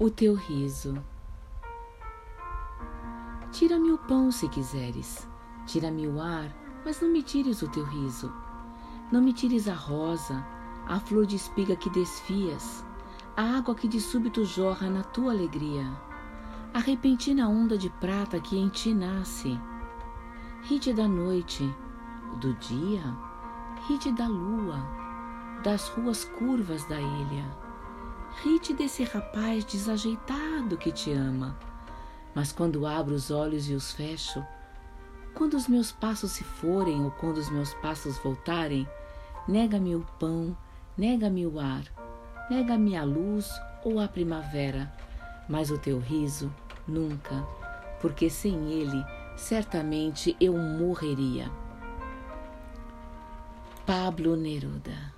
o teu riso. Tira-me o pão se quiseres, tira-me o ar, mas não me tires o teu riso. Não me tires a rosa, a flor de espiga que desfias, a água que de súbito jorra na tua alegria, a repentina onda de prata que em ti nasce. Ride da noite, do dia, ride da lua, das ruas curvas da ilha Rite desse rapaz desajeitado que te ama. Mas quando abro os olhos e os fecho, quando os meus passos se forem ou quando os meus passos voltarem, nega-me o pão, nega-me o ar, nega-me a luz ou a primavera, mas o teu riso nunca, porque sem ele certamente eu morreria. Pablo Neruda